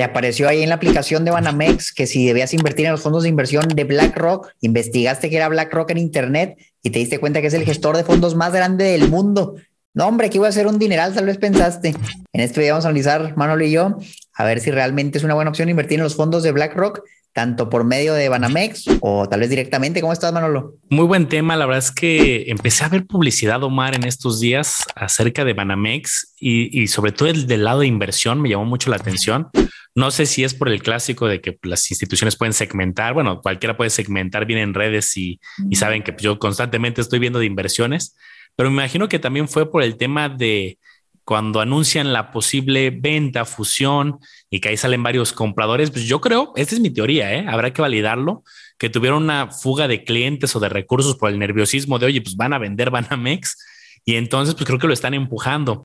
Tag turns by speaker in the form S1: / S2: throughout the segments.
S1: te apareció ahí en la aplicación de Banamex que si debías invertir en los fondos de inversión de BlackRock, investigaste que era BlackRock en Internet y te diste cuenta que es el gestor de fondos más grande del mundo. No, hombre, aquí voy a hacer un dineral, tal vez pensaste. En este video vamos a analizar, Manolo y yo, a ver si realmente es una buena opción invertir en los fondos de BlackRock tanto por medio de Banamex o tal vez directamente. ¿Cómo estás, Manolo?
S2: Muy buen tema. La verdad es que empecé a ver publicidad, Omar, en estos días acerca de Banamex y, sobre todo el del lado de inversión me llamó mucho la atención. No sé si es por el clásico de que las instituciones pueden segmentar. Bueno, cualquiera puede segmentar bien en redes y, y saben que yo constantemente estoy viendo de inversiones, pero me imagino que también fue por el tema de cuando anuncian la posible venta, fusión y que ahí salen varios compradores, pues yo creo, esta es mi teoría, ¿eh? habrá que validarlo, que tuvieron una fuga de clientes o de recursos por el nerviosismo de, oye, pues van a vender Banamex y entonces pues creo que lo están empujando.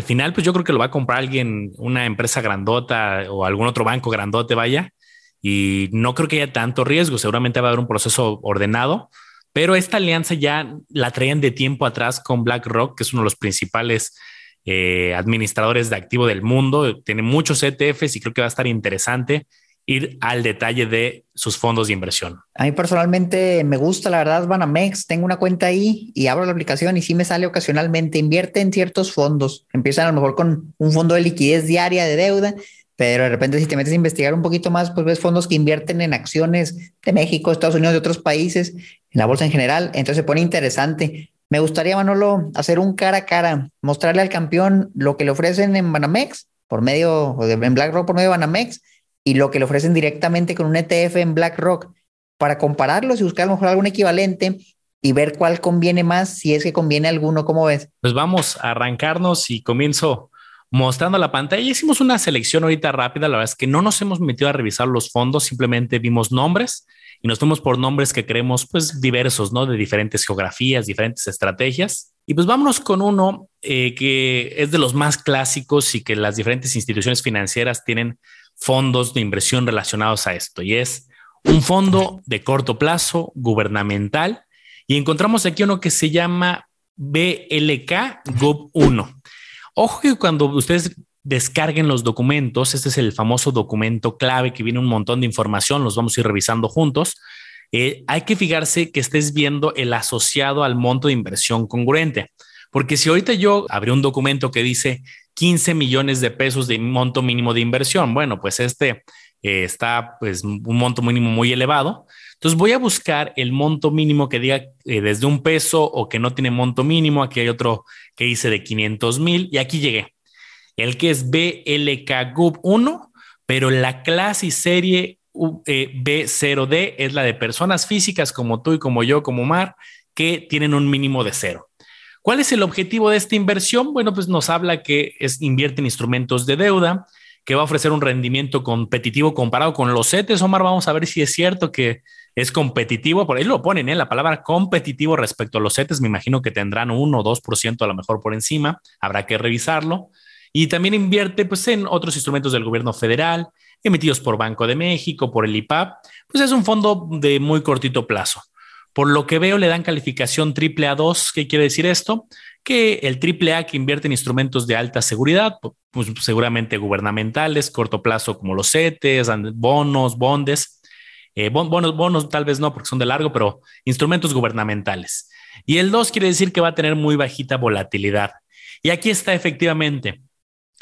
S2: Al final, pues yo creo que lo va a comprar alguien, una empresa grandota o algún otro banco grandote, vaya y no creo que haya tanto riesgo. Seguramente va a haber un proceso ordenado, pero esta alianza ya la traían de tiempo atrás con BlackRock, que es uno de los principales eh, administradores de activo del mundo. Tiene muchos ETFs y creo que va a estar interesante ir al detalle de sus fondos de inversión.
S1: A mí personalmente me gusta, la verdad, Banamex. Tengo una cuenta ahí y abro la aplicación y sí me sale ocasionalmente. Invierte en ciertos fondos. Empiezan a lo mejor con un fondo de liquidez diaria de deuda pero de repente si te metes a investigar un poquito más, pues ves fondos que invierten en acciones de México, Estados Unidos, de otros países, en la bolsa en general, entonces se pone interesante. Me gustaría, Manolo, hacer un cara a cara, mostrarle al campeón lo que le ofrecen en Banamex, por medio, o en BlackRock por medio de Banamex, y lo que le ofrecen directamente con un ETF en BlackRock, para compararlos y buscar a lo mejor algún equivalente y ver cuál conviene más, si es que conviene alguno, ¿cómo ves?
S2: Pues vamos a arrancarnos y comienzo mostrando la pantalla. Hicimos una selección ahorita rápida. La verdad es que no nos hemos metido a revisar los fondos, simplemente vimos nombres y nos fuimos por nombres que creemos pues diversos, ¿no? De diferentes geografías, diferentes estrategias. Y pues vámonos con uno eh, que es de los más clásicos y que las diferentes instituciones financieras tienen fondos de inversión relacionados a esto y es un fondo de corto plazo gubernamental y encontramos aquí uno que se llama BLK GOV 1. Ojo que cuando ustedes descarguen los documentos, este es el famoso documento clave que viene un montón de información, los vamos a ir revisando juntos. Eh, hay que fijarse que estés viendo el asociado al monto de inversión congruente, porque si ahorita yo abrí un documento que dice 15 millones de pesos de monto mínimo de inversión, bueno, pues este eh, está pues un monto mínimo muy elevado. Entonces voy a buscar el monto mínimo que diga eh, desde un peso o que no tiene monto mínimo. Aquí hay otro que dice de 500 mil y aquí llegué. El que es BLK GUB 1, pero la clase y serie eh, B0D es la de personas físicas como tú y como yo, como Mar, que tienen un mínimo de cero. ¿Cuál es el objetivo de esta inversión? Bueno, pues nos habla que es invierte en instrumentos de deuda, que va a ofrecer un rendimiento competitivo comparado con los CETES. Omar, vamos a ver si es cierto que es competitivo, por ahí lo ponen, ¿eh? la palabra competitivo respecto a los CETES, me imagino que tendrán 1 o 2% a lo mejor por encima, habrá que revisarlo. Y también invierte pues, en otros instrumentos del gobierno federal, emitidos por Banco de México, por el IPAP, pues es un fondo de muy cortito plazo. Por lo que veo, le dan calificación triple A 2. ¿Qué quiere decir esto? Que el triple A que invierte en instrumentos de alta seguridad, pues seguramente gubernamentales, corto plazo como los CETES, bonos, bondes, eh, bonos, bonos tal vez no porque son de largo, pero instrumentos gubernamentales. Y el 2 quiere decir que va a tener muy bajita volatilidad. Y aquí está efectivamente.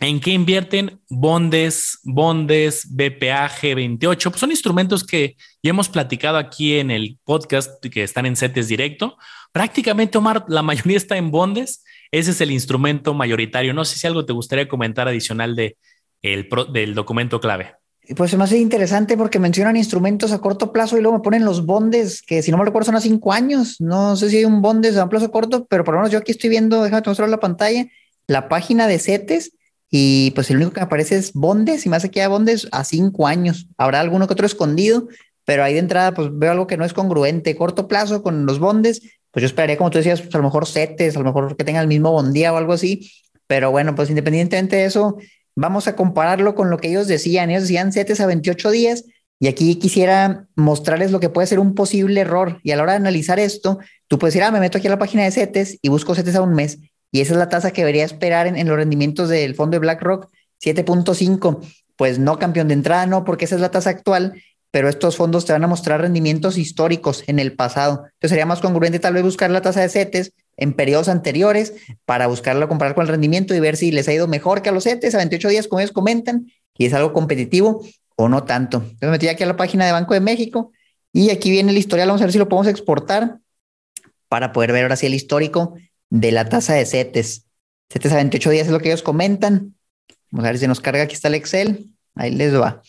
S2: ¿En qué invierten? Bondes, bondes, BPA, G28. Pues son instrumentos que ya hemos platicado aquí en el podcast que están en CETES directo. Prácticamente, Omar, la mayoría está en bondes. Ese es el instrumento mayoritario. No sé si algo te gustaría comentar adicional de el, del documento clave.
S1: Pues se me hace interesante porque mencionan instrumentos a corto plazo y luego me ponen los bondes, que si no me recuerdo son a cinco años. No sé si hay un bondes a un plazo corto, pero por lo menos yo aquí estoy viendo, déjame mostrar la pantalla, la página de CETES y pues el único que me aparece es Bondes y más aquí a Bondes a cinco años. Habrá alguno que otro escondido, pero ahí de entrada pues veo algo que no es congruente. Corto plazo con los Bondes, pues yo esperaría, como tú decías, pues a lo mejor CETES, a lo mejor que tenga el mismo bondía o algo así. Pero bueno, pues independientemente de eso, vamos a compararlo con lo que ellos decían. Ellos decían CETES a 28 días y aquí quisiera mostrarles lo que puede ser un posible error. Y a la hora de analizar esto, tú puedes decir, ah, me meto aquí a la página de CETES y busco CETES a un mes y esa es la tasa que debería esperar en, los rendimientos del fondo de BlackRock, 7.5. Pues no, campeón de entrada, no, porque esa es la tasa actual, pero estos fondos te van a mostrar rendimientos históricos en el pasado. Entonces sería más congruente tal vez buscar la tasa de CETES en periodos anteriores para buscarlo, comparar con el rendimiento y ver si les ha ido mejor que a los CETES a 28 días, como ellos comentan, y es algo competitivo o no tanto. Entonces me metí aquí a la página de Banco de México y aquí viene el historial, vamos a ver si lo podemos exportar para poder ver ahora sí el histórico de la tasa de CETES. CETES a 28 días es lo que ellos comentan. Vamos a ver si nos carga. Aquí está el Excel. Ahí les va.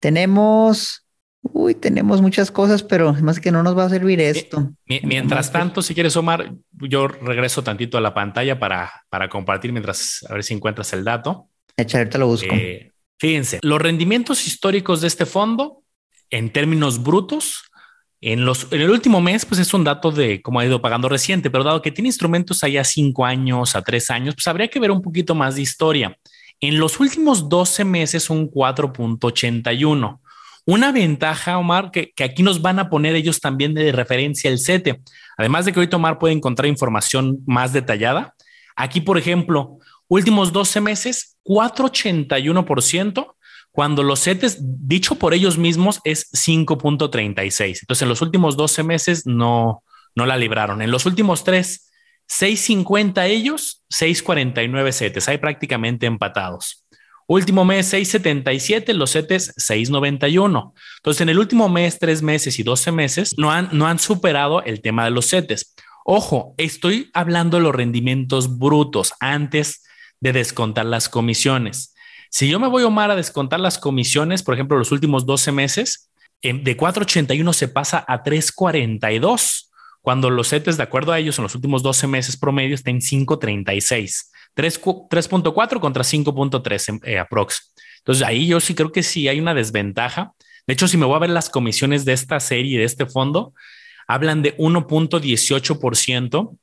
S1: Tenemos, uy, tenemos muchas cosas, pero más que no nos va a servir esto.
S2: Mientras tanto, si quieres, Omar, yo regreso tantito a la pantalla para, para compartir mientras a ver si encuentras el dato.
S1: Echa, ahorita lo busco. Eh,
S2: fíjense, los rendimientos históricos de este fondo en términos brutos en, los, en el último mes, pues es un dato de cómo ha ido pagando reciente, pero dado que tiene instrumentos allá cinco años, a tres años, pues habría que ver un poquito más de historia. En los últimos 12 meses, un 4.81. Una ventaja, Omar, que, que, aquí nos van a poner ellos también de referencia el CETE. Además de que hoy Omar puede encontrar información más detallada. Aquí, por ejemplo, últimos 12 meses, 481% cuando los CETES, dicho por ellos mismos, es 5.36. Entonces, en los últimos 12 meses no, no la libraron. En los últimos tres, 6.50 ellos, 6.49 CETES. Hay prácticamente empatados. Último mes 6.77, los CETES 6.91. Entonces, en el último mes, tres meses y 12 meses, no han, no han superado el tema de los CETES. Ojo, estoy hablando de los rendimientos brutos antes de descontar las comisiones. Si yo me voy, Omar, a descontar las comisiones, por ejemplo, los últimos 12 meses, de 4.81 se pasa a 3.42, cuando los CETES, de acuerdo a ellos, en los últimos 12 meses promedio está en 5.36, 3.4 contra 5.3 eh, aprox. Entonces ahí yo sí creo que sí hay una desventaja. De hecho, si me voy a ver las comisiones de esta serie, de este fondo, hablan de 1.18%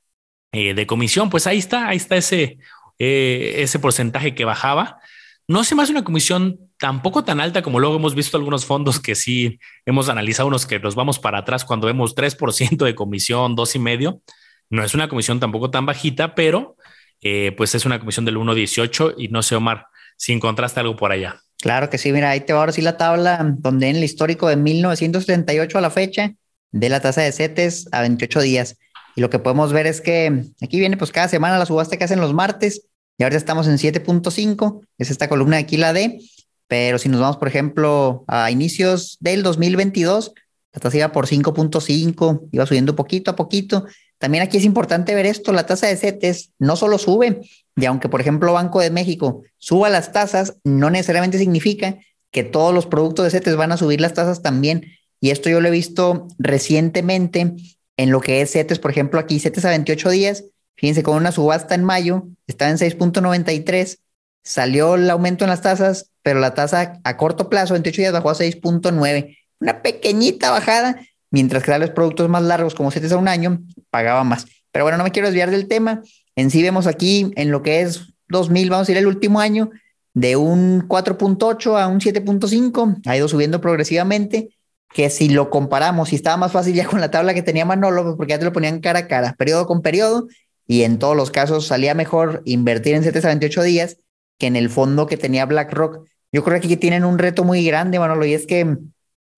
S2: eh, de comisión. Pues ahí está, ahí está ese, eh, ese porcentaje que bajaba. No se me hace una comisión tampoco tan alta como luego hemos visto algunos fondos que sí hemos analizado unos que nos vamos para atrás cuando vemos 3% de comisión, dos y medio. No es una comisión tampoco tan bajita, pero eh, pues es una comisión del 1.18 y no sé, Omar, si encontraste algo por allá.
S1: Claro que sí, mira, ahí te va ahora sí la tabla donde en el histórico de 1938 a la fecha de la tasa de CETES a 28 días. Y lo que podemos ver es que aquí viene pues cada semana la subasta que hacen los martes y ahora estamos en 7.5, es esta columna de aquí la D, pero si nos vamos, por ejemplo, a inicios del 2022, la tasa iba por 5.5, iba subiendo poquito a poquito. También aquí es importante ver esto, la tasa de CETES no solo sube, y aunque, por ejemplo, Banco de México suba las tasas, no necesariamente significa que todos los productos de CETES van a subir las tasas también. Y esto yo lo he visto recientemente en lo que es CETES, por ejemplo, aquí CETES a 28 días, Fíjense, con una subasta en mayo estaba en 6.93, salió el aumento en las tasas, pero la tasa a corto plazo, 28 días, bajó a 6.9. Una pequeñita bajada, mientras que los productos más largos, como 7 a un año, pagaba más. Pero bueno, no me quiero desviar del tema. En sí vemos aquí en lo que es 2000, vamos a ir el último año, de un 4.8 a un 7.5, ha ido subiendo progresivamente, que si lo comparamos, si estaba más fácil ya con la tabla que tenía Manolo, pues porque ya te lo ponían cara a cara, periodo con periodo, y en todos los casos salía mejor invertir en CETES a 28 días que en el fondo que tenía BlackRock. Yo creo que aquí tienen un reto muy grande, Manolo, y es que,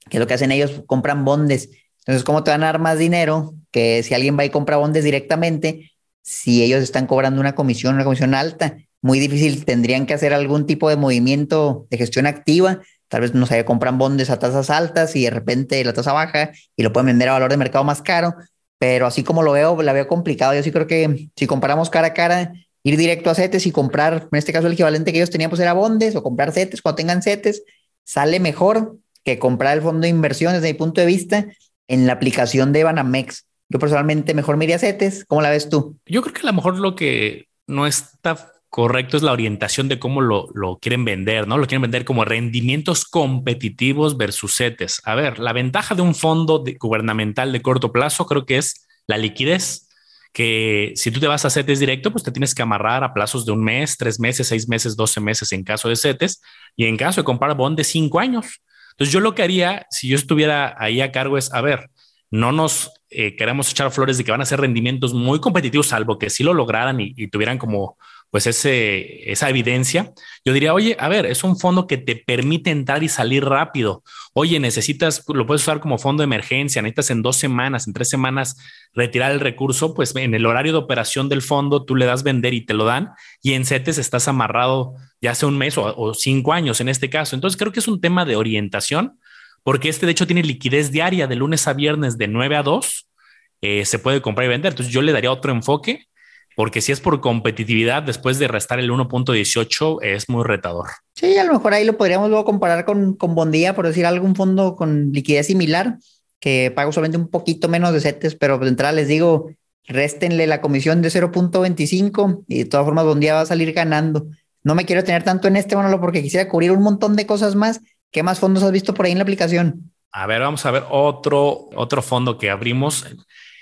S1: que lo que hacen ellos, compran bondes. Entonces, ¿cómo te van a dar más dinero que si alguien va y compra bondes directamente, si ellos están cobrando una comisión, una comisión alta? Muy difícil, tendrían que hacer algún tipo de movimiento de gestión activa. Tal vez, no sé, compran bondes a tasas altas y de repente la tasa baja y lo pueden vender a valor de mercado más caro pero así como lo veo, la veo complicado. Yo sí creo que si comparamos cara a cara, ir directo a CETES y comprar, en este caso el equivalente que ellos tenían pues era bondes o comprar CETES cuando tengan CETES, sale mejor que comprar el fondo de inversión desde mi punto de vista en la aplicación de Banamex. Yo personalmente mejor me iría a CETES. ¿Cómo la ves tú?
S2: Yo creo que a lo mejor lo que no está correcto es la orientación de cómo lo, lo, quieren vender, ¿no? Lo quieren vender como rendimientos competitivos versus CETES. A ver, la ventaja de un fondo gubernamental de corto plazo creo que es la liquidez, que si tú te vas a CETES directo, pues te tienes que amarrar a plazos de un mes, tres meses, seis meses, doce meses en caso de CETES y en caso de comprar bond de cinco años. Entonces yo lo que haría si yo estuviera ahí a cargo es, a ver, no nos eh, queremos echar flores de que van a ser rendimientos muy competitivos, salvo que sí lo lograran y tuvieran como pues esa evidencia, yo diría, oye, a ver, es un fondo que te permite entrar y salir rápido. Oye, necesitas, lo puedes usar como fondo de emergencia, necesitas en dos semanas, en tres semanas retirar el recurso, pues en el horario de operación del fondo tú le das vender y te lo dan y en CETES estás amarrado ya hace un mes o, cinco años en este caso. Entonces creo que es un tema de orientación porque este de hecho tiene liquidez diaria de lunes a viernes de 9 a 2. Eh, se puede comprar y vender. Entonces yo le daría otro enfoque porque si es por competitividad, después de restar el 1.18 es muy retador.
S1: Sí, a lo mejor ahí lo podríamos luego comparar con, con Bondía, por decir algún fondo con liquidez similar, que paga solamente un poquito menos de CETES, pero de entrada les digo, réstenle la comisión de 0.25 y de todas formas Bondía va a salir ganando. No me quiero tener tanto en este, Manolo, porque quisiera cubrir un montón de cosas más. ¿Qué más fondos has visto por ahí en la aplicación?
S2: A ver, vamos a ver otro, otro fondo que abrimos.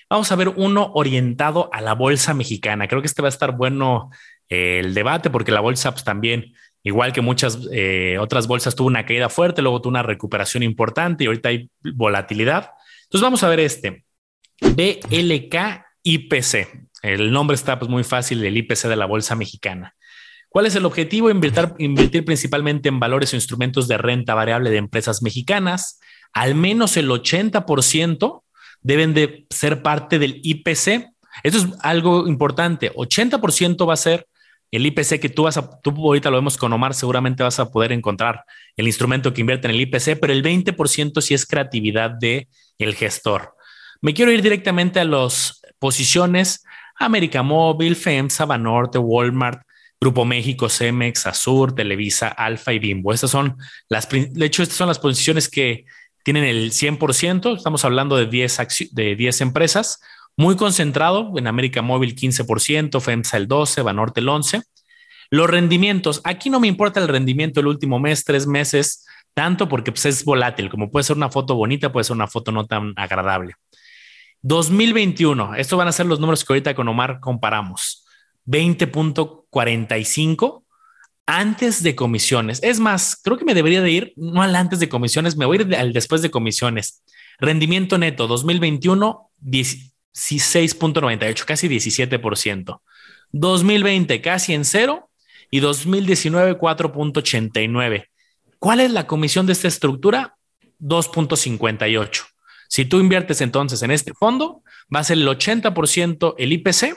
S2: Vamos a ver uno orientado a la bolsa mexicana. Creo que este va a estar bueno eh, el debate porque la bolsa pues, también, igual que muchas eh, otras bolsas, tuvo una caída fuerte, luego tuvo una recuperación importante y ahorita hay volatilidad. Entonces vamos a ver este. BLK IPC. El nombre está pues, muy fácil, el IPC de la bolsa mexicana. ¿Cuál es el objetivo? Invertir, invertir principalmente en valores o instrumentos de renta variable de empresas mexicanas. Al menos el 80% deben de ser parte del IPC. Esto es algo importante. 80% va a ser el IPC que tú vas a, tú ahorita lo vemos con Omar, seguramente vas a poder encontrar el instrumento que invierte en el IPC, pero el 20% sí es creatividad de el gestor. Me quiero ir directamente a las posiciones América Móvil, FEMSA, Banorte, Walmart, Grupo México, Cemex, Azur, Televisa, Alfa y Bimbo. Estas son las, de hecho, estas son las posiciones que tienen el 100%, estamos hablando de 10, de 10 empresas, muy concentrado, en América Móvil 15%, FEMSA el 12%, Banorte el 11%. Los rendimientos, aquí no me importa el rendimiento el último mes, tres meses, tanto porque pues, es volátil, como puede ser una foto bonita, puede ser una foto no tan agradable. 2021, estos van a ser los números que ahorita con Omar comparamos. 20.45 antes de comisiones. Es más, creo que me debería de ir, no al antes de comisiones, me voy a ir al después de comisiones. Rendimiento neto 2021, 16.98, casi 17%. 2020, casi en cero. Y 2019, 4.89. ¿Cuál es la comisión de esta estructura? 2.58. Si tú inviertes entonces en este fondo, va a ser el 80% el IPC,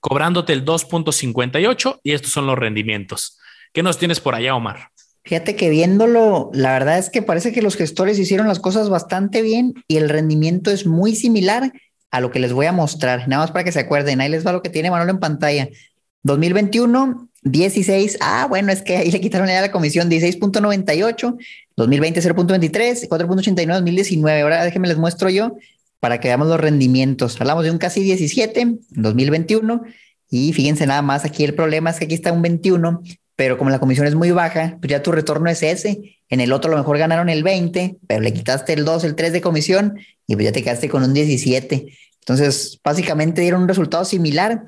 S2: cobrándote el 2.58 y estos son los rendimientos. ¿Qué nos tienes por allá, Omar?
S1: Fíjate que viéndolo, la verdad es que parece que los gestores hicieron las cosas bastante bien y el rendimiento es muy similar a lo que les voy a mostrar. Nada más para que se acuerden, ahí les va lo que tiene Manolo en pantalla. 2021, 16. Ah, bueno, es que ahí le quitaron ya la comisión 16.98, 2020 0.23, 4.89, 2019. Ahora déjenme les muestro yo para que veamos los rendimientos. Hablamos de un casi 17 en 2021 y fíjense nada más, aquí el problema es que aquí está un 21 pero como la comisión es muy baja, pues ya tu retorno es ese. En el otro a lo mejor ganaron el 20, pero le quitaste el 2, el 3 de comisión y pues ya te quedaste con un 17. Entonces, básicamente dieron un resultado similar,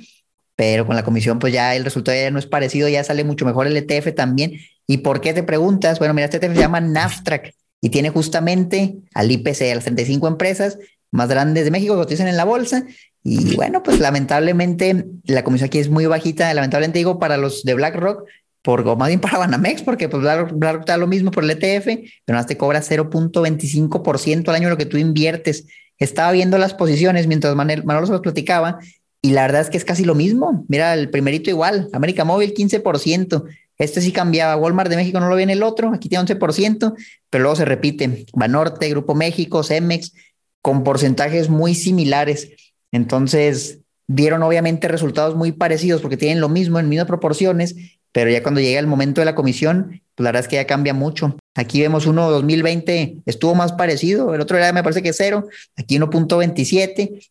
S1: pero con la comisión pues ya el resultado ya no es parecido, ya sale mucho mejor el ETF también. ¿Y por qué te preguntas? Bueno, mira, este ETF se llama NAFTRAC y tiene justamente al IPC, a las 35 empresas más grandes de México que cotizan en la bolsa. Y bueno, pues lamentablemente la comisión aquí es muy bajita. Lamentablemente digo para los de BlackRock, por, o más bien para Banamex, porque pues BlackRock da lo mismo por el ETF, pero más te cobra 0.25% al año lo que tú inviertes. Estaba viendo las posiciones mientras Manolo se los platicaba y la verdad es que es casi lo mismo. Mira, el primerito igual, América Móvil 15%. Este sí cambiaba, Walmart de México no lo viene el otro, aquí tiene 11%, pero luego se repite. Banorte, Grupo México, Cemex, con porcentajes muy similares. Entonces, dieron obviamente resultados muy parecidos porque tienen lo mismo en mismas proporciones, pero ya cuando llega el momento de la comisión, pues la verdad es que ya cambia mucho. Aquí vemos uno 2020 estuvo más parecido, el otro era me parece que cero, aquí 1.27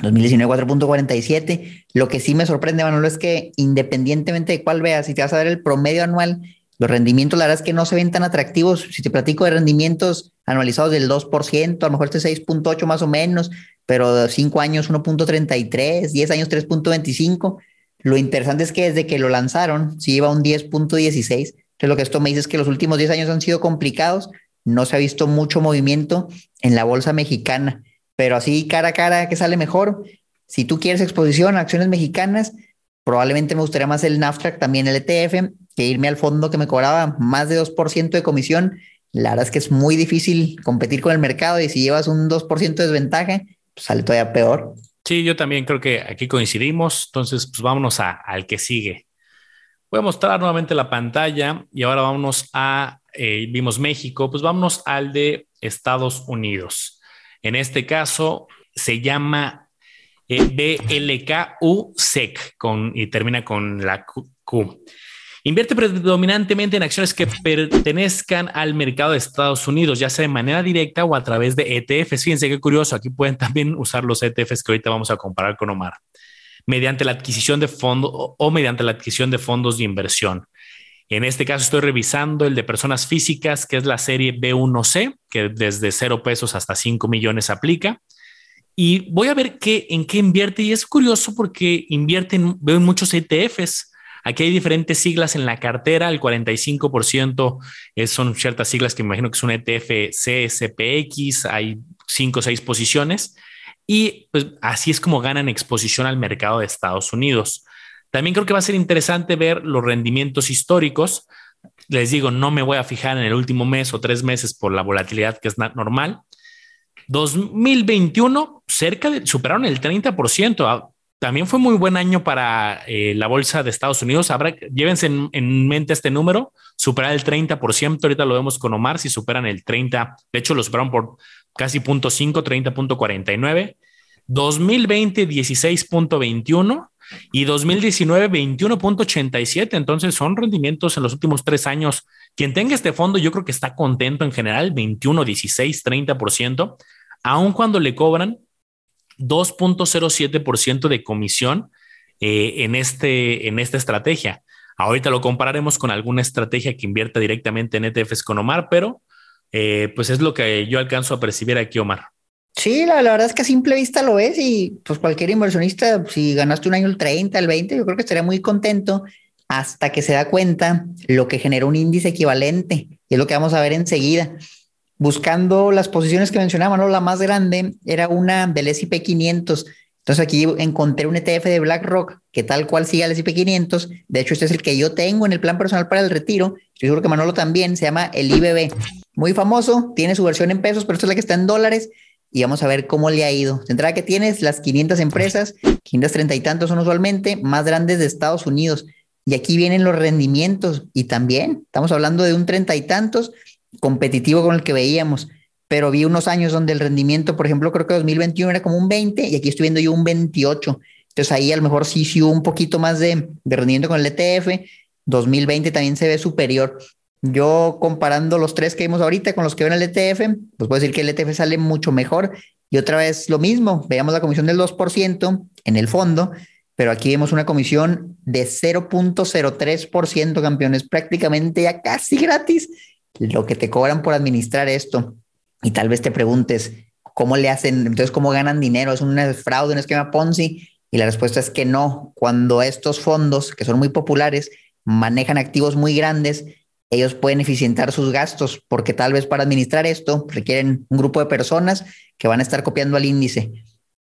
S1: 2019 4.47. Lo que sí me sorprende, Manolo, es que independientemente de cuál veas, si te vas a ver el promedio anual, los rendimientos, la verdad es que no se ven tan atractivos. Si te platico de rendimientos anualizados del 2%, a lo mejor este 6.8 más o menos, pero 5 años 1.33, 10 años 3.25. Lo interesante es que desde que lo lanzaron, si lleva un 10.16. Entonces, lo que esto me dice es que los últimos 10 años han sido complicados. No se ha visto mucho movimiento en la bolsa mexicana, pero así cara a cara, ¿qué sale mejor? Si tú quieres exposición a acciones mexicanas, probablemente me gustaría más el NAFTRAC, también el ETF, que irme al fondo que me cobraba más de 2% de comisión. La verdad es que es muy difícil competir con el mercado y si llevas un 2% de desventaja, pues sale todavía peor.
S2: Sí, yo también creo que aquí coincidimos. Entonces, pues vámonos al que sigue. Voy a mostrar nuevamente la pantalla y ahora vámonos a, eh, vimos México, pues vámonos al de Estados Unidos. En este caso se llama eh, BLKUSEC con, y termina con la Q. Invierte predominantemente en acciones que pertenezcan al mercado de Estados Unidos, ya sea de manera directa o a través de ETFs. Fíjense qué curioso, aquí pueden también usar los ETFs que ahorita vamos a comparar con Omar, mediante la adquisición de fondos o mediante la adquisición de fondos de inversión. En este caso estoy revisando el de personas físicas, que es la serie B1C, que desde cero pesos hasta 5 millones aplica. Y voy a ver qué, en qué invierte. Y es curioso porque invierten, veo muchos ETFs Aquí hay diferentes siglas en la cartera, el 45% son ciertas siglas que me imagino que es un ETF CSPX, hay cinco o seis posiciones y pues así es como ganan exposición al mercado de Estados Unidos. También creo que va a ser interesante ver los rendimientos históricos. Les digo, no me voy a fijar en el último mes o tres meses por la volatilidad que es normal. 2021 cerca de superaron el 30%. También fue muy buen año para eh, la bolsa de Estados Unidos. Habrá, llévense en, mente este número, superar el 30%. Ahorita lo vemos con Omar, si superan el 30%, de hecho lo superaron por casi 0.5, 30.49. 2020, 16.21 y 2019, 21.87. Entonces son rendimientos en los últimos tres años. Quien tenga este fondo, yo creo que está contento en general, 21, 16, 30%, aun cuando le cobran 2.07% de comisión eh, en, este, en esta estrategia. Ahorita lo compararemos con alguna estrategia que invierta directamente en ETFs con Omar, pero eh, pues es lo que yo alcanzo a percibir aquí, Omar.
S1: Sí, la, verdad es que a simple vista lo es y pues cualquier inversionista, si ganaste un año el 30, el 20, yo creo que estaría muy contento hasta que se da cuenta lo que genera un índice equivalente, y es lo que vamos a ver enseguida buscando las posiciones que mencionaba, ¿no? La más grande era una del S&P 500. Entonces aquí encontré un ETF de BlackRock que tal cual sigue al S&P 500. De hecho, este es el que yo tengo en el plan personal para el retiro. Estoy seguro que Manolo también. Se llama el IBB. Muy famoso. Tiene su versión en pesos, pero esta es la que está en dólares. Y vamos a ver cómo le ha ido. De entrada que tienes las 500 empresas, 530 y tantos son usualmente, más grandes de Estados Unidos. Y aquí vienen los rendimientos. Y también estamos hablando de un treinta y tantos competitivo con el que veíamos, pero vi unos años donde el rendimiento, por ejemplo, creo que 2021 era como un 20 y aquí estoy viendo yo un 28. Entonces ahí a lo mejor sí, sí un poquito más de, de rendimiento con el ETF. 2020 también se ve superior. Yo comparando los tres que vimos ahorita con los que ven el ETF, pues puedo decir que el ETF sale mucho mejor. Y otra vez lo mismo, veamos la comisión del 2% en el fondo, pero aquí vemos una comisión de 0.03%, campeones, prácticamente ya casi gratis lo que te cobran por administrar esto y tal vez te preguntes cómo le hacen, entonces cómo ganan dinero, es un fraude, un esquema Ponzi y la respuesta es que no, cuando estos fondos que son muy populares manejan activos muy grandes, ellos pueden eficientar sus gastos porque tal vez para administrar esto requieren un grupo de personas que van a estar copiando al índice.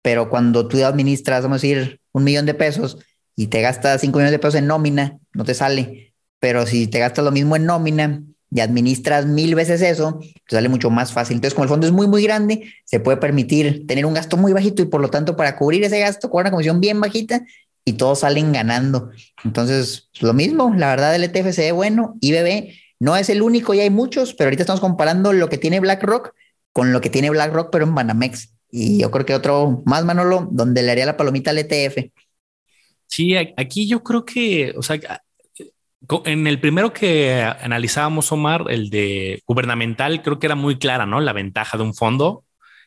S1: Pero cuando tú administras, vamos a decir, un millón de pesos y te gastas cinco millones de pesos en nómina, no te sale. Pero si te gastas lo mismo en nómina y administras mil veces eso, te sale mucho más fácil. Entonces, como el fondo es muy, muy grande, se puede permitir tener un gasto muy bajito y por lo tanto, para cubrir ese gasto, con una comisión bien bajita y todos salen ganando. Entonces, lo mismo, la verdad, el ETF se ve bueno. IBB no es el único y hay muchos, pero ahorita estamos comparando lo que tiene BlackRock con lo que tiene BlackRock, pero en Banamex. Y yo creo que otro más, Manolo, donde le haría la palomita al ETF.
S2: Sí, aquí yo creo que, o sea, en el primero que analizábamos, Omar, el de gubernamental, creo que era muy clara, ¿no? La ventaja de un fondo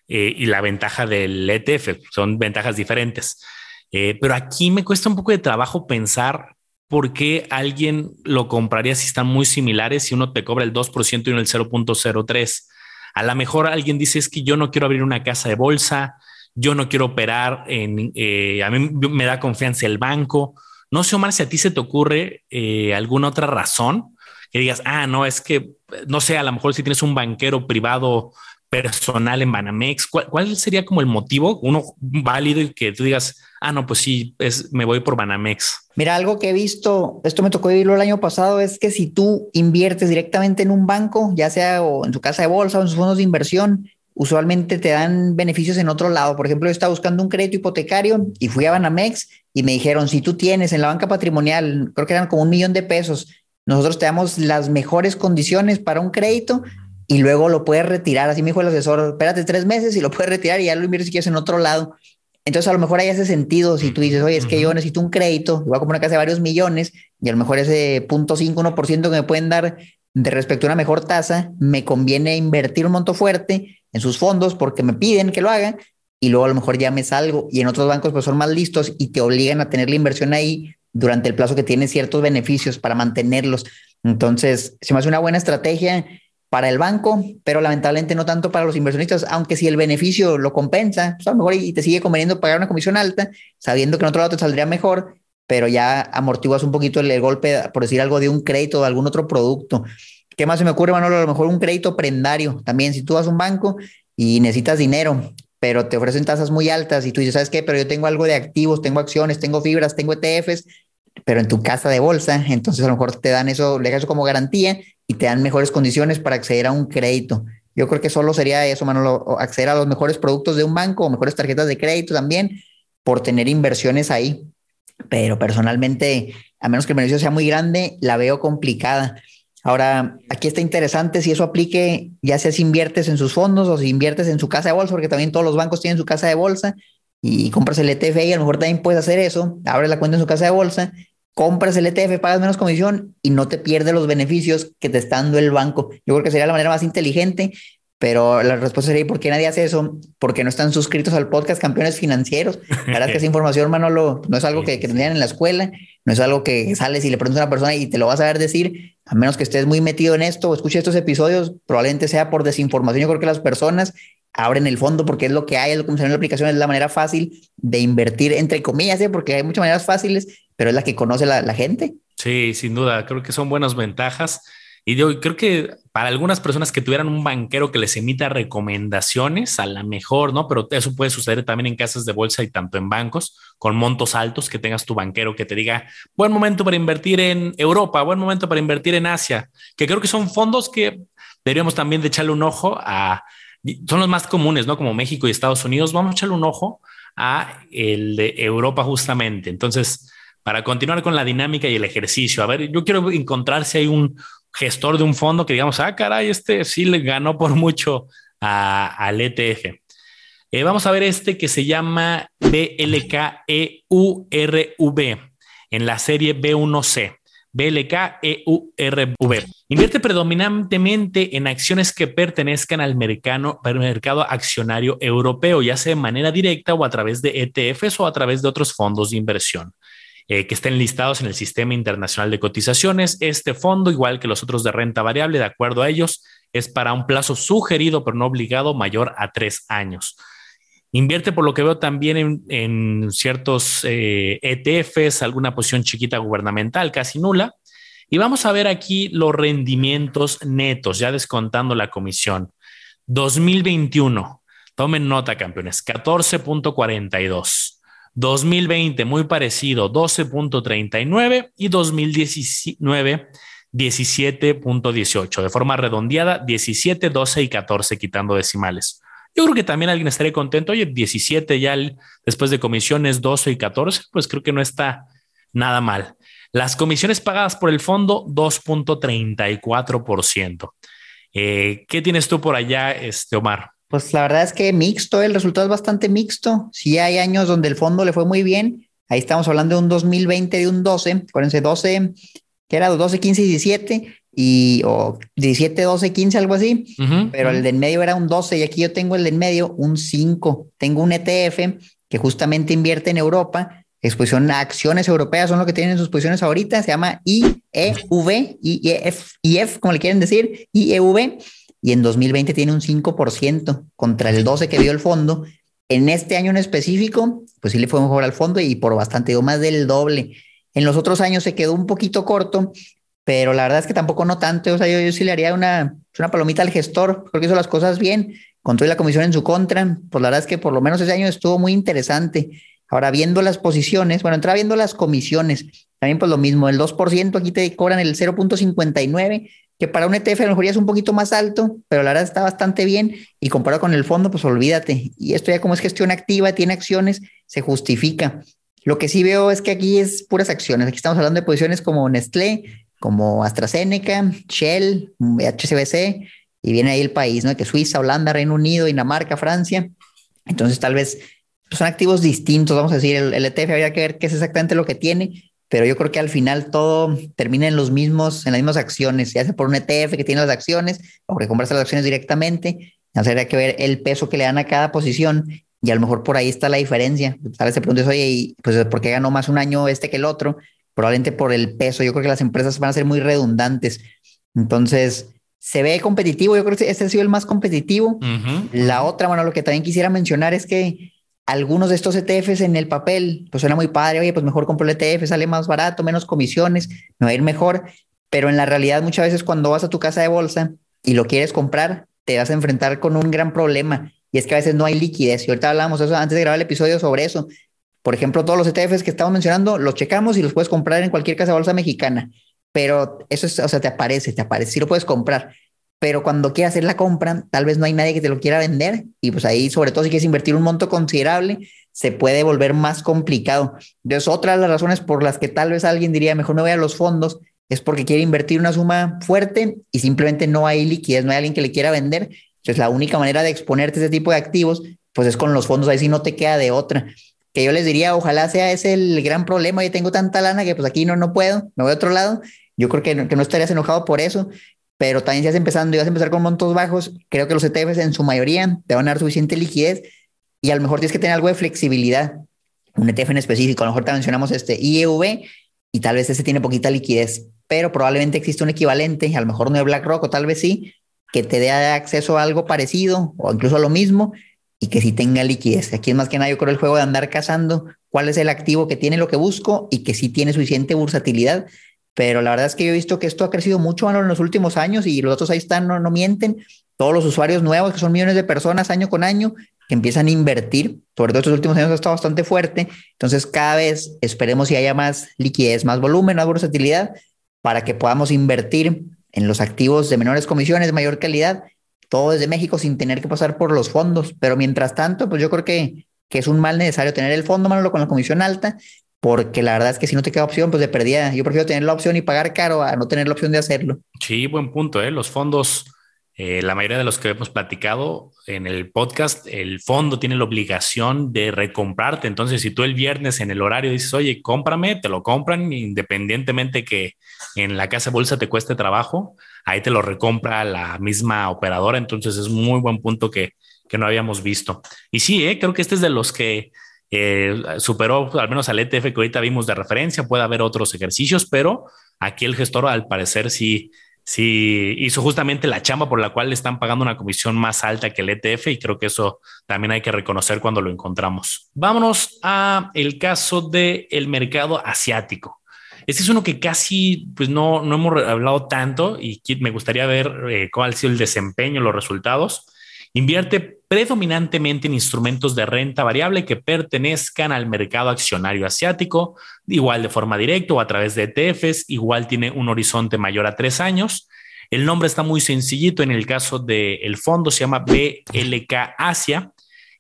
S2: eh, y la ventaja del ETF. Son ventajas diferentes. Eh, pero aquí me cuesta un poco de trabajo pensar por qué alguien lo compraría si están muy similares, si uno te cobra el 2% y uno el 0.03. A lo mejor alguien dice es que yo no quiero abrir una casa de bolsa, yo no quiero operar en, eh, a mí me da confianza el banco. No sé, Omar, si a ti se te ocurre eh, alguna otra razón que digas, ah, no, es que, no sé, a lo mejor si tienes un banquero privado personal en Banamex, ¿cuál, sería como el motivo, uno válido y que tú digas, ah, no, pues sí, es, me voy por Banamex?
S1: Mira, algo que he visto, esto me tocó vivirlo el año pasado, es que si tú inviertes directamente en un banco, ya sea en su casa de bolsa o en sus fondos de inversión, usualmente te dan beneficios en otro lado. Por ejemplo, yo estaba buscando un crédito hipotecario y fui a Banamex y me dijeron, si tú tienes en la banca patrimonial, creo que eran como un millón de pesos, nosotros te damos las mejores condiciones para un crédito y luego lo puedes retirar. Así me dijo el asesor, espérate tres meses y lo puedes retirar y ya lo inviertes si quieres en otro lado. Entonces a lo mejor ahí hace sentido si tú dices, oye, es que yo necesito un crédito, voy a comprar una casa de varios millones y a lo mejor ese 0.5, 1% que me pueden dar de respecto a una mejor tasa, me conviene invertir un monto fuerte en sus fondos porque me piden que lo hagan y luego a lo mejor ya me salgo y en otros bancos pues son más listos y te obligan a tener la inversión ahí durante el plazo que tiene ciertos beneficios para mantenerlos. Entonces, se me hace una buena estrategia para el banco, pero lamentablemente no tanto para los inversionistas, aunque si el beneficio lo compensa, pues a lo mejor y te sigue conveniendo pagar una comisión alta, sabiendo que en otro lado te saldría mejor, pero ya amortiguas un poquito el, golpe, por decir algo, de un crédito o algún otro producto. ¿Qué más se me ocurre, Manolo? A lo mejor un crédito prendario. También, si tú vas a un banco y necesitas dinero, pero te ofrecen tasas muy altas y tú dices, ¿sabes qué? Pero yo tengo algo de activos, tengo acciones, tengo fibras, tengo ETFs, pero en tu casa de bolsa, entonces a lo mejor te dan eso, le das eso como garantía y te dan mejores condiciones para acceder a un crédito. Yo creo que solo sería eso, Manolo, acceder a los mejores productos de un banco o mejores tarjetas de crédito también por tener inversiones ahí pero personalmente, a menos que el beneficio sea muy grande, la veo complicada. Ahora, aquí está interesante si eso aplique, ya sea si inviertes en sus fondos o si inviertes en su casa de bolsa, porque también todos los bancos tienen su casa de bolsa y compras el ETF y a lo mejor también puedes hacer eso, abres la cuenta en su casa de bolsa, compras el ETF, pagas menos comisión y no te pierdes los beneficios que te está dando el banco. Yo creo que sería la manera más inteligente pero la respuesta sería, ¿por qué nadie hace eso? Porque no están suscritos al podcast Campeones Financieros. La verdad es que esa información, Manolo, no es algo que, que tendrían en la escuela, no es algo que sales y le preguntas a una persona y te lo vas a ver decir, a menos que estés muy metido en esto o escuches estos episodios, probablemente sea por desinformación. Yo creo que las personas abren el fondo porque es lo que hay, es lo que en la aplicación, es la manera fácil de invertir, entre comillas, ¿eh? porque hay muchas maneras fáciles, pero es la que conoce la, la gente.
S2: Sí, sin duda, creo que son buenas ventajas. Y yo creo que para algunas personas que tuvieran un banquero que les emita recomendaciones, a la mejor, ¿no? Pero eso puede suceder también en casas de bolsa y tanto en bancos, con montos altos, que tengas tu banquero que te diga, buen momento para invertir en Europa, buen momento para invertir en Asia, que creo que son fondos que deberíamos también echarle un ojo a, son los más comunes, ¿no? Como México y Estados Unidos, vamos a echarle un ojo a el de Europa justamente. Entonces, para continuar con la dinámica y el ejercicio, a ver, yo quiero encontrar si hay un, gestor de un fondo que digamos, ah, caray, este sí le ganó por mucho al ETF. Eh, vamos a ver este que se llama BLKEURV en la serie B1C. BLKEURV. Invierte predominantemente en acciones que pertenezcan al mercado, mercado accionario europeo, ya sea de manera directa o a través de ETFs o a través de otros fondos de inversión. Eh, que estén listados en el Sistema Internacional de Cotizaciones. Este fondo, igual que los otros de renta variable, de acuerdo a ellos, es para un plazo sugerido pero no obligado mayor a tres años. Invierte, por lo que veo, también en, ciertos ETFs, eh, e alguna posición chiquita gubernamental, casi nula. Y vamos a ver aquí los rendimientos netos, ya descontando la comisión. 2021, tomen nota, campeones, 14.42. 2020 muy parecido, 12.39 y 2019 17.18. De forma redondeada, 17, 12 y 14 quitando decimales. Yo creo que también alguien estaría contento. Oye, 17 ya después de comisiones 12 y 14, pues creo que no está nada mal. Las comisiones pagadas por el fondo, 2.34%. Eh, ¿Qué tienes tú por allá, este, Omar?
S1: Pues la verdad es que mixto, el resultado es bastante mixto. Sí hay años donde el fondo le fue muy bien. Ahí estamos hablando de un 2020 de un 12, acuérdense, 12, que era 12, 15 y 17. y o 17, 12, 15, algo así, pero el de en medio era un 12 y aquí yo tengo el de en medio un 5. Tengo un ETF que justamente invierte en Europa, exposición a acciones europeas son lo que tienen sus posiciones ahorita, se llama IEV, IEF, IEF, como le quieren decir, IEV, y en 2020 tiene un 5% contra el 12 que vio el fondo. En este año en específico, pues sí le fue mejor al fondo y por bastante, dio más del doble. En los otros años se quedó un poquito corto, pero la verdad es que tampoco no tanto. O sea, yo, sí le haría una, una palomita al gestor, porque hizo las cosas bien, con toda la comisión en su contra. Pues la verdad es que por lo menos ese año estuvo muy interesante. Ahora, viendo las posiciones, bueno, entraba viendo las comisiones, también pues lo mismo, el 2%, aquí te cobran el 0.59, que para un ETF a lo mejor ya es un poquito más alto, pero la verdad está bastante bien y comparado con el fondo, pues olvídate. Y esto ya como es gestión activa, tiene acciones, se justifica. Lo que sí veo es que aquí es puras acciones. Aquí estamos hablando de posiciones como Nestlé, como AstraZeneca, Shell, HCBC, y viene ahí el país, ¿no? Que Suiza, Holanda, Reino Unido, Dinamarca, Francia. Entonces, tal vez son activos distintos, vamos a decir, el, ETF habría que ver qué es exactamente lo que tiene, pero yo creo que al final todo termina en los mismos, en las mismas acciones, ya sea por un ETF que tiene las acciones o que comprarse las acciones directamente, habría que ver el peso que le dan a cada posición y a lo mejor por ahí está la diferencia. Tal vez se preguntes, oye, pues ¿por qué ganó más un año este que el otro? probablemente por el peso. Yo creo que las empresas van a ser muy redundantes. Entonces, se ve competitivo. Yo creo que este ha sido el más competitivo. La otra, bueno, lo que también quisiera mencionar es que algunos de estos ETFs en el papel, pues suena muy padre. Oye, pues mejor compro el ETF, sale más barato, menos comisiones, me va a ir mejor. Pero en la realidad, muchas veces cuando vas a tu casa de bolsa y lo quieres comprar, te vas a enfrentar con un gran problema. Y es que a veces no hay liquidez. Y ahorita hablábamos eso antes de grabar el episodio sobre eso. Por ejemplo, todos los ETFs que estamos mencionando, los checamos y los puedes comprar en cualquier casa de bolsa mexicana. Pero eso es, o sea, te aparece, te aparece, sí lo puedes comprar. Pero cuando quieras hacer la compra, tal vez no hay nadie que te lo quiera vender. Y pues ahí, sobre todo si quieres invertir un monto considerable, se puede volver más complicado. Entonces, otra de las razones por las que tal vez alguien diría, mejor me voy a los fondos, es porque quiere invertir una suma fuerte y simplemente no hay liquidez, no hay alguien que le quiera vender. Entonces, la única manera de exponerte a ese tipo de activos, pues es con los fondos, ahí sí no te queda de otra que yo les diría, ojalá sea ese el gran problema, yo tengo tanta lana que pues aquí no, no puedo, me voy a otro lado, yo creo que no, que no estarías enojado por eso, pero también si vas empezando y vas a empezar con montos bajos, creo que los ETFs en su mayoría te van a dar suficiente liquidez y a lo mejor tienes que tener algo de flexibilidad, un ETF en específico, a lo mejor te mencionamos este IEV y tal vez ese tiene poquita liquidez, pero probablemente existe un equivalente, a lo mejor no de BlackRock o tal vez sí, que te dé acceso a algo parecido o incluso a lo mismo y que sí tenga liquidez. Aquí es más que nada, yo creo, el juego de andar cazando cuál es el activo que tiene lo que busco y que sí tiene suficiente versatilidad. Pero la verdad es que yo he visto que esto ha crecido mucho en los últimos años y los otros ahí están, no, no mienten. Todos los usuarios nuevos, que son millones de personas año con año, que empiezan a invertir, sobre todo estos últimos años ha estado bastante fuerte. Entonces, cada vez esperemos si haya más liquidez, más volumen, más versatilidad, para que podamos invertir en los activos de menores comisiones, de mayor calidad todo desde México sin tener que pasar por los fondos. Pero mientras tanto, pues yo creo que, que es un mal necesario tener el fondo, Manolo, con la comisión alta, porque la verdad es que si no te queda opción, pues de perdida, yo prefiero tener la opción y pagar caro a no tener la opción de hacerlo.
S2: Sí, buen punto, ¿eh? Los fondos, eh, la mayoría de los que hemos platicado en el podcast, el fondo tiene la obligación de recomprarte. Entonces, si tú el viernes en el horario dices, oye, cómprame, te lo compran independientemente que en la casa bolsa te cueste trabajo ahí te lo recompra la misma operadora, entonces es muy buen punto que, no habíamos visto. Y sí, eh, creo que este es de los que eh, superó al menos al ETF que ahorita vimos de referencia, puede haber otros ejercicios, pero aquí el gestor al parecer sí, sí hizo justamente la chamba por la cual le están pagando una comisión más alta que el ETF y creo que eso también hay que reconocer cuando lo encontramos. Vámonos a el caso del el mercado asiático. Este es uno que casi pues no, no hemos hablado tanto y me gustaría ver eh, cuál ha sido el desempeño, los resultados. Invierte predominantemente en instrumentos de renta variable que pertenezcan al mercado accionario asiático, igual de forma directa o a través de ETFs, igual tiene un horizonte mayor a tres años. El nombre está muy sencillito. En el caso del fondo se llama BLK Asia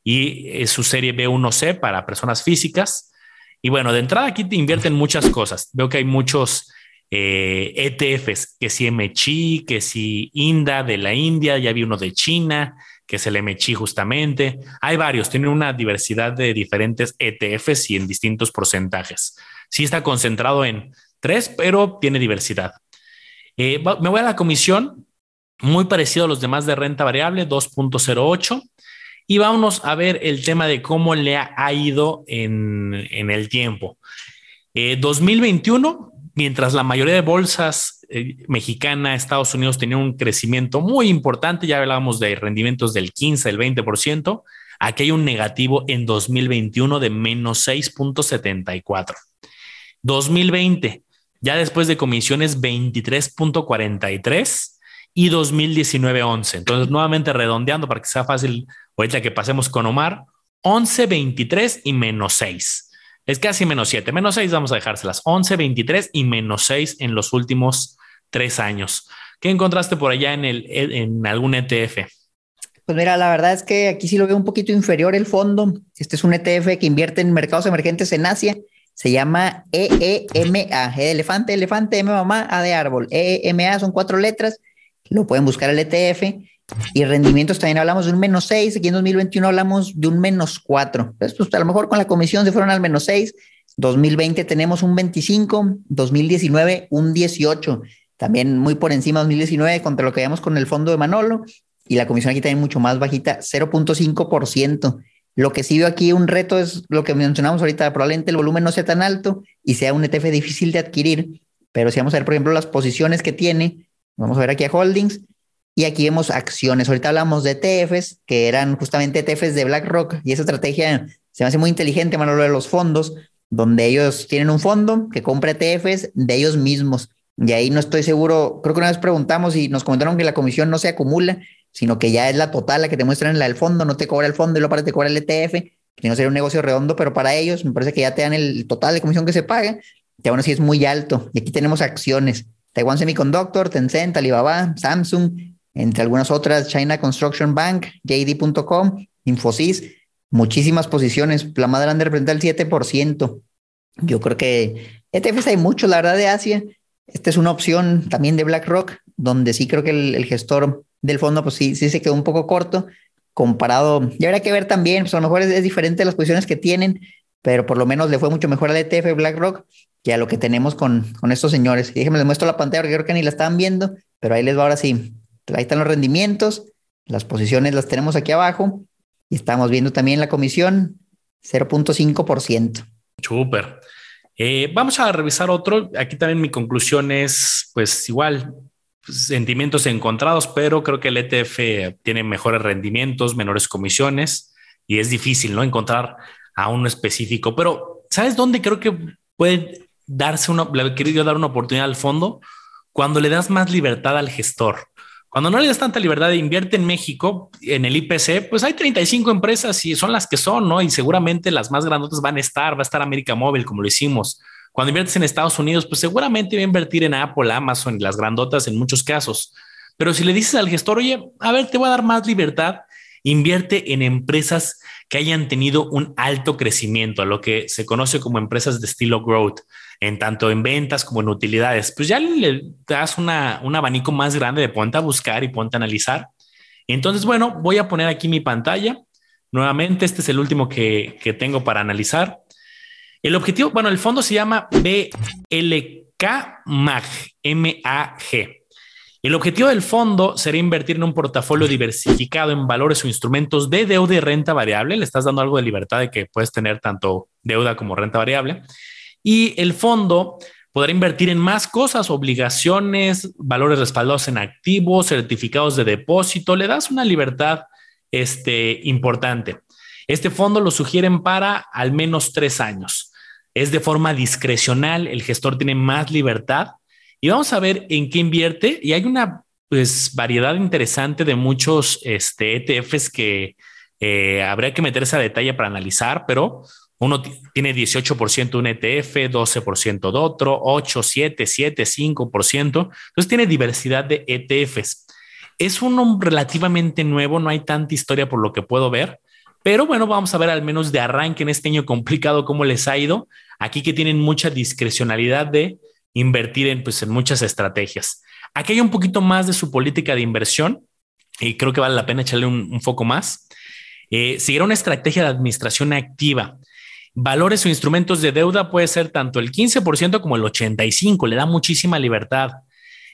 S2: y es su serie B1C para personas físicas. Y bueno, de entrada aquí te invierten muchas cosas. Veo que hay muchos ETFs, eh, e que si MCHI, que si INDA de la India, ya vi uno de China, que es el MCHI justamente. Hay varios, tienen una diversidad de diferentes ETFs y en distintos porcentajes. Sí está concentrado en tres, pero tiene diversidad. me voy a la comisión, muy parecido a los demás de renta variable, 2.08. Y vámonos a ver el tema de cómo le ha ido en, el tiempo. 2021, mientras la mayoría de bolsas eh, mexicana, Estados Unidos tenían un crecimiento muy importante, ya hablábamos de rendimientos del 15, del 20%, aquí hay un negativo en 2021 de menos 6.74. 2020, ya después de comisiones 23.43 y 2019 11. Entonces, nuevamente redondeando para que sea fácil, ahorita que pasemos con Omar, 11, 23 y menos 6. Es casi menos 7. Menos 6 vamos a dejárselas. 11, 23 y menos 6 en los últimos tres años. ¿Qué encontraste por allá en, el, en algún ETF?
S1: Pues mira, la verdad es que aquí sí lo veo un poquito inferior el fondo. Este es un ETF que invierte en mercados emergentes en Asia. Se llama EEMA, e de elefante, elefante, M mamá, A de árbol. EEMA son cuatro letras. Lo pueden buscar el ETF. Y rendimientos también hablamos de un menos 6, aquí en 2021 hablamos de un menos 4. Pues, pues, a lo mejor con la comisión se fueron al menos 6. 2020 tenemos un 25, 2019 un 18. También muy por encima 2019 contra lo que veíamos con el fondo de Manolo. Y la comisión aquí también mucho más bajita, 0.5%. Lo que sí veo aquí un reto es lo que mencionamos ahorita, probablemente el volumen no sea tan alto y sea un ETF difícil de adquirir, pero si vamos a ver, por ejemplo, las posiciones que tiene, vamos a ver aquí a Holdings, y aquí vemos acciones. Ahorita hablamos de ETFs, que eran justamente ETFs de BlackRock, y esa estrategia se me hace muy inteligente, Manolo, de los fondos, donde ellos tienen un fondo que compra ETFs de ellos mismos. Y ahí no estoy seguro, creo que una vez preguntamos y nos comentaron que la comisión no se acumula, sino que ya es la total la que te muestran la del fondo, no te cobra el fondo y luego para te cobra el ETF, que no sería un negocio redondo, pero para ellos me parece que ya te dan el total de comisión que se paga, que aún así es muy alto. Y aquí tenemos acciones, Taiwan Semiconductor, Tencent, Alibaba, Samsung, entre algunas otras, China Construction Bank, JD.com, Infosys, muchísimas posiciones. La más grande representa el 7%. Yo creo que ETFs hay muchos, la verdad, de Asia. Esta es una opción también de BlackRock, donde sí creo que el, gestor del fondo, pues sí, sí se quedó un poco corto comparado. Y habrá que ver también, pues a lo mejor es, diferente las posiciones que tienen, pero por lo menos le fue mucho mejor al ETF BlackRock que a lo que tenemos con, con estos señores. Déjenme les muestro la pantalla porque creo que ni la estaban viendo, pero ahí les va ahora sí. Ahí están los rendimientos, las posiciones las tenemos aquí abajo y estamos viendo también la comisión 0.5%.
S2: Súper. Eh, vamos a revisar otro. Aquí también mi conclusión es, pues igual, sentimientos encontrados, pero creo que el ETF tiene mejores rendimientos, menores comisiones y es difícil, ¿no? Encontrar a uno específico. Pero, ¿sabes dónde creo que puede darse una, le querido dar una oportunidad al fondo? Cuando le das más libertad al gestor. Cuando no le das tanta libertad de invierte en México, en el IPC, pues hay 35 empresas y son las que son, ¿no? Y seguramente las más grandes van a estar, va a estar América Móvil, como lo hicimos. Cuando inviertes en Estados Unidos, pues seguramente va a invertir en Apple, Amazon y las grandotas en muchos casos. Pero si le dices al gestor, oye, a ver, te voy a dar más libertad, invierte en empresas que hayan tenido un alto crecimiento, a lo que se conoce como empresas de estilo growth en tanto en ventas como en utilidades, pues ya le das una, un abanico más grande de ponte a buscar y ponte a analizar. Entonces, bueno, voy a poner aquí mi pantalla. Nuevamente, este es el último que, que tengo para analizar. El objetivo, bueno, el fondo se llama BLK MAG, M-A-G. El objetivo del fondo sería invertir en un portafolio diversificado en valores o instrumentos de deuda y renta variable. Le estás dando algo de libertad de que puedes tener tanto deuda como renta variable. Y el fondo podrá invertir en más cosas, obligaciones, valores respaldados en activos, certificados de depósito. Le das una libertad este, importante. Este fondo lo sugieren para al menos tres años. Es de forma discrecional, el gestor tiene más libertad y vamos a ver en qué invierte. Y hay una pues, variedad interesante de muchos este, ETFs que eh, habría que meterse a detalle para analizar, pero uno tiene 18% un ETF, 12% de otro, 8, 7, 7, 5%. Entonces tiene diversidad de ETFs. Es uno relativamente nuevo, no hay tanta historia por lo que puedo ver, pero bueno, vamos a ver al menos de arranque en este año complicado cómo les ha ido. Aquí que tienen mucha discrecionalidad de invertir en, pues, en muchas estrategias. Aquí hay un poquito más de su política de inversión y creo que vale la pena echarle un, foco más. Eh, una estrategia de administración activa valores o instrumentos de deuda puede ser tanto el 15% como el 85%, le da muchísima libertad.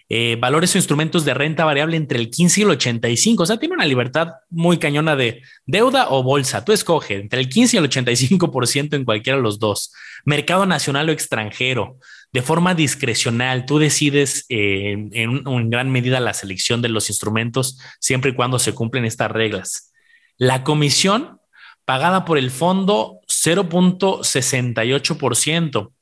S2: eh, valores o instrumentos de renta variable entre el 15 y el 85. O sea, tiene una libertad muy cañona de deuda o bolsa. Tú escoge entre el 15 y el 85% en cualquiera de los dos. Mercado nacional o extranjero. De forma discrecional, tú decides eh, en, en gran medida la selección de los instrumentos siempre y cuando se cumplen estas reglas. La comisión pagada por el fondo 0.68%.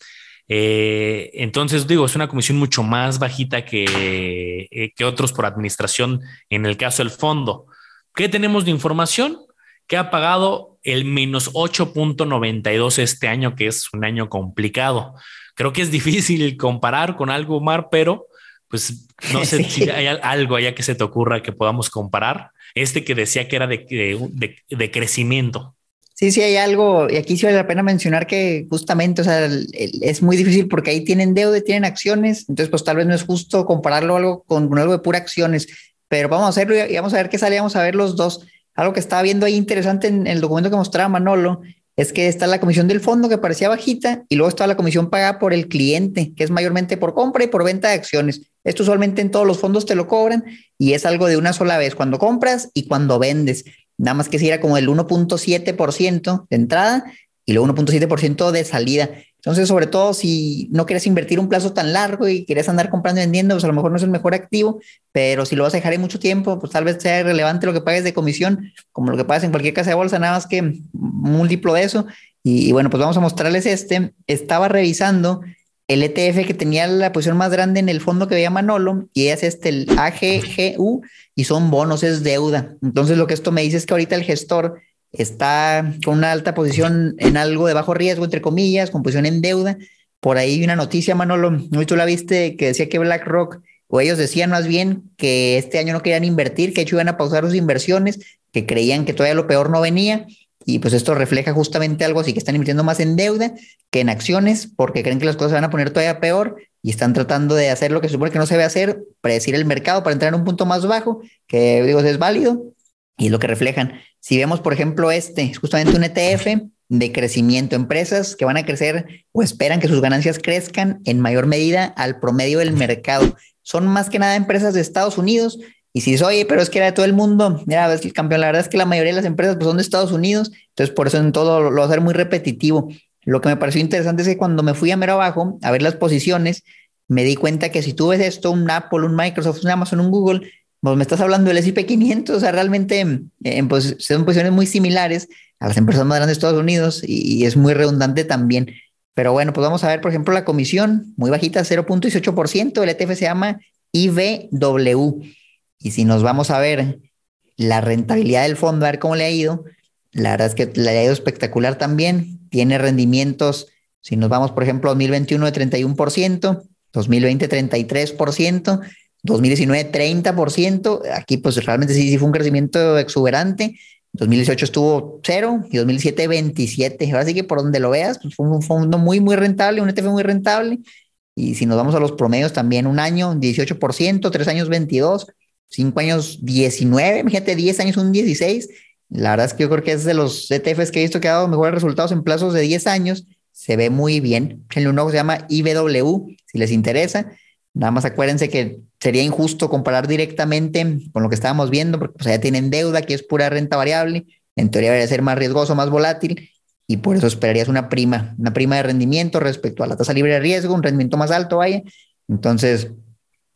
S2: Eh, entonces, digo, es una comisión mucho más bajita que, eh, que otros por administración en el caso del fondo. ¿Qué tenemos de información? Que ha pagado el menos 8.92 este año, que es un año complicado. Creo que es difícil comparar con algo, Mar, pero pues no sé si hay algo allá que se te ocurra que podamos comparar. Este que decía que era de, de, de crecimiento.
S1: Sí, sí, hay algo, y aquí sí vale la pena mencionar que justamente, o sea, es muy difícil porque ahí tienen deuda, tienen acciones, entonces pues tal vez no es justo compararlo algo con, algo de pura acciones, pero vamos a hacerlo y vamos a ver qué sale, vamos a ver los dos. Algo que estaba viendo ahí interesante en el documento que mostraba Manolo es que está la comisión del fondo que parecía bajita y luego está la comisión pagada por el cliente, que es mayormente por compra y por venta de acciones. Esto usualmente en todos los fondos te lo cobran y es algo de una sola vez, cuando compras y cuando vendes. Nada más que si era como el 1.7% de entrada y luego 1.7% de salida. Entonces, sobre todo si no quieres invertir un plazo tan largo y quieres andar comprando y vendiendo, pues a lo mejor no es el mejor activo, pero si lo vas a dejar en mucho tiempo, pues tal vez sea relevante lo que pagues de comisión, como lo que pagas en cualquier casa de bolsa, nada más que múltiplo de eso. Y, y bueno, pues vamos a mostrarles este. Estaba revisando el ETF que tenía la posición más grande en el fondo que veía Manolo y es este, el AGGU, y son bonos, es deuda. Entonces lo que esto me dice es que ahorita el gestor está con una alta posición en algo de bajo riesgo, entre comillas, con posición en deuda. Por ahí una noticia, Manolo, hoy tú la viste, que decía que BlackRock, o ellos decían más bien que este año no querían invertir, que de hecho iban a pausar sus inversiones, que creían que todavía lo peor no venía y pues esto refleja justamente algo así que están invirtiendo más en deuda que en acciones porque creen que las cosas van a poner todavía peor y están tratando de hacer lo que se supone que no se debe hacer, predecir el mercado para entrar en un punto más bajo, que digo, es válido y es lo que reflejan. Si vemos, por ejemplo, este, es justamente un ETF de crecimiento, empresas que van a crecer o esperan que sus ganancias crezcan en mayor medida al promedio del mercado. Son más que nada empresas de Estados Unidos y si dices, oye, pero es que era de todo el mundo, mira, ves que el campeón, la verdad es que la mayoría de las empresas pues, son de Estados Unidos, entonces por eso en todo lo, va a ser muy repetitivo. Lo que me pareció interesante es que cuando me fui a mero abajo a ver las posiciones, me di cuenta que si tú ves esto, un Apple, un Microsoft, un Amazon, un Google, pues me estás hablando del S&P 500, o sea, realmente pues, son posiciones muy similares a las empresas más grandes de Estados Unidos y, y, es muy redundante también. Pero bueno, pues vamos a ver, por ejemplo, la comisión, muy bajita, 0.18%, el ETF se llama IBW. Y si nos vamos a ver la rentabilidad del fondo, a ver cómo le ha ido, la verdad es que le ha ido espectacular también. Tiene rendimientos, si nos vamos, por ejemplo, 2021 de 31%, 2020 33%, 2019 30%. Aquí pues realmente sí, sí fue un crecimiento exuberante. 2018 estuvo cero y 2007 27. Ahora sí que por donde lo veas, pues fue un fondo muy, muy rentable, un ETF muy rentable. Y si nos vamos a los promedios también, un año 18%, tres años 22%, cinco años 19, imagínate 10 años un 16. La verdad es que yo creo que es de los ETFs que he visto que ha dado mejores resultados en plazos de 10 años. Se ve muy bien. El uno se llama IBW, si les interesa. Nada más acuérdense que sería injusto comparar directamente con lo que estábamos viendo, porque pues allá tienen deuda, que es pura renta variable. En teoría debería ser más riesgoso, más volátil, y por eso esperarías una prima, una prima de rendimiento respecto a la tasa libre de riesgo, un rendimiento más alto, vaya. Entonces,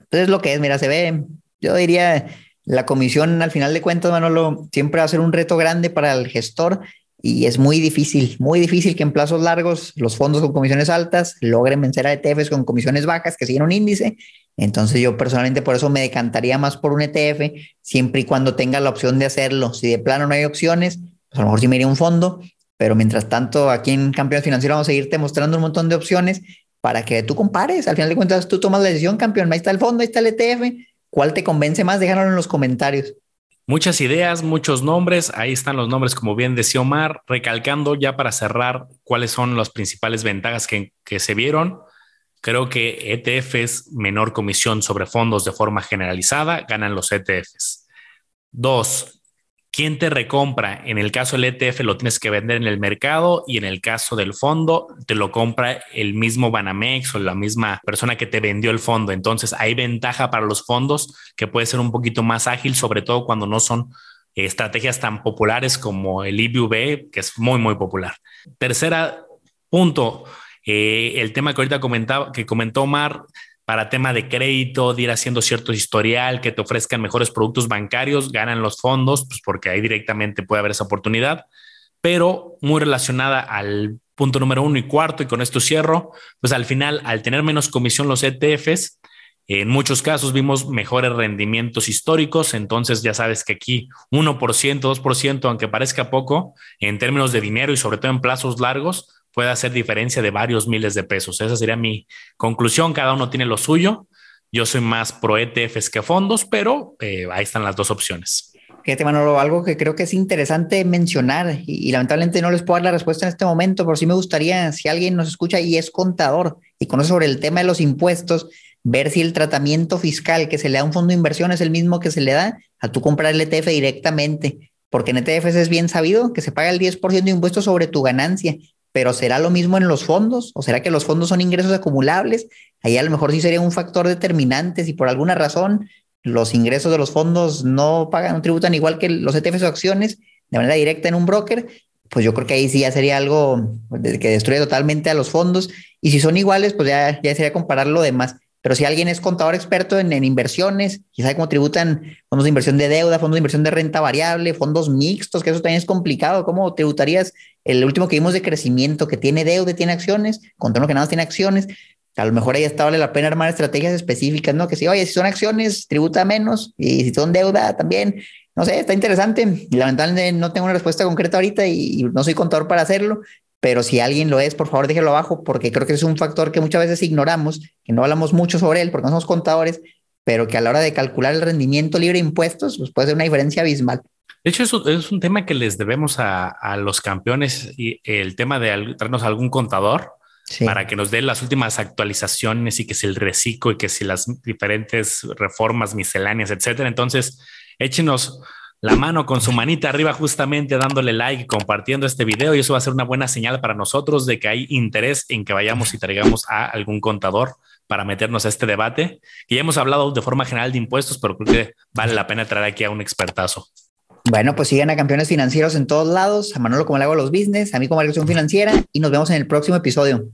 S1: entonces es lo que es, mira, se ve yo diría, la comisión al final de cuentas, Manolo, siempre va a ser un reto grande para el gestor y es muy difícil, muy difícil que en plazos largos los fondos con comisiones altas logren vencer a ETFs con comisiones bajas que siguen un índice. Entonces yo personalmente por eso me decantaría más por un ETF, siempre y cuando tenga la opción de hacerlo. Si de plano no hay opciones, pues a lo mejor sí me iría un fondo, pero mientras tanto aquí en Campeón Financiero vamos a seguirte mostrando un montón de opciones para que tú compares. Al final de cuentas tú tomas la decisión, campeón, ahí está el fondo, ahí está el ETF, ¿Cuál te convence más? Déjanos en los comentarios.
S2: Muchas ideas, muchos nombres. Ahí están los nombres, como bien decía Omar, recalcando ya para cerrar cuáles son las principales ventajas que, que se vieron. Creo que ETFs, menor comisión sobre fondos de forma generalizada, ganan los ETFs. Dos, quién te recompra. En el caso del ETF lo tienes que vender en el mercado y en el caso del fondo te lo compra el mismo Banamex o la misma persona que te vendió el fondo. Entonces hay ventaja para los fondos que puede ser un poquito más ágil, sobre todo cuando no son estrategias tan populares como el IBV, que es muy, muy popular. Tercera punto, eh, el tema que ahorita comentaba, que comentó Omar, para tema de crédito, de ir haciendo cierto historial, que te ofrezcan mejores productos bancarios, ganan los fondos, pues porque ahí directamente puede haber esa oportunidad, pero muy relacionada al punto número uno y cuarto, y con esto cierro, pues al final, al tener menos comisión los ETFs, en muchos casos vimos mejores rendimientos históricos, entonces ya sabes que aquí 1%, 2%, aunque parezca poco, en términos de dinero y sobre todo en plazos largos, puede hacer diferencia de varios miles de pesos. Esa sería mi conclusión. Cada uno tiene lo suyo. Yo soy más pro ETFs que fondos, pero eh, ahí están las dos opciones.
S1: Fíjate, Manolo, algo que creo que es interesante mencionar y, lamentablemente no les puedo dar la respuesta en este momento, pero sí me gustaría, si alguien nos escucha y es contador y conoce sobre el tema de los impuestos, ver si el tratamiento fiscal que se le da a un fondo de inversión es el mismo que se le da a tú comprar el ETF directamente, porque en ETFs es bien sabido que se paga el 10% de impuestos sobre tu ganancia pero ¿será lo mismo en los fondos? ¿O será que los fondos son ingresos acumulables? Ahí a lo mejor sí sería un factor determinante si por alguna razón los ingresos de los fondos no pagan, no tributan igual que los ETFs o acciones de manera directa en un broker, pues yo creo que ahí sí ya sería algo que destruye totalmente a los fondos. Y si son iguales, pues ya, ya sería comparar lo demás. Pero si alguien es contador experto en, inversiones y sabe cómo tributan fondos de inversión de deuda, fondos de inversión de renta variable, fondos mixtos, que eso también es complicado, ¿cómo tributarías el último que vimos de crecimiento que tiene deuda y tiene acciones, contra que nada más tiene acciones? A lo mejor ahí está vale la pena armar estrategias específicas, ¿no? Que si, oye, si son acciones, tributa menos y si son deuda también. No sé, está interesante. Y lamentablemente no tengo una respuesta concreta ahorita y no soy contador para hacerlo, pero si alguien lo es, por favor déjelo abajo, porque creo que es un factor que muchas veces ignoramos, que no hablamos mucho sobre él porque no somos contadores, pero que a la hora de calcular el rendimiento libre de impuestos, pues puede ser una diferencia abismal.
S2: De hecho, eso es un tema que les debemos a, los campeones y el tema de traernos algún contador para que nos dé las últimas actualizaciones y que si el reciclo y que si las diferentes reformas misceláneas, etcétera. Entonces, échenos la mano con su manita arriba justamente dándole like compartiendo este video y eso va a ser una buena señal para nosotros de que hay interés en que vayamos y traigamos a algún contador para meternos a este debate. Y ya hemos hablado de forma general de impuestos, pero creo que vale la pena traer aquí a un expertazo.
S1: Bueno, pues sigan a campeones financieros en todos lados, a Manolo como le hago los business, a mí como la financiera y nos vemos en el próximo episodio.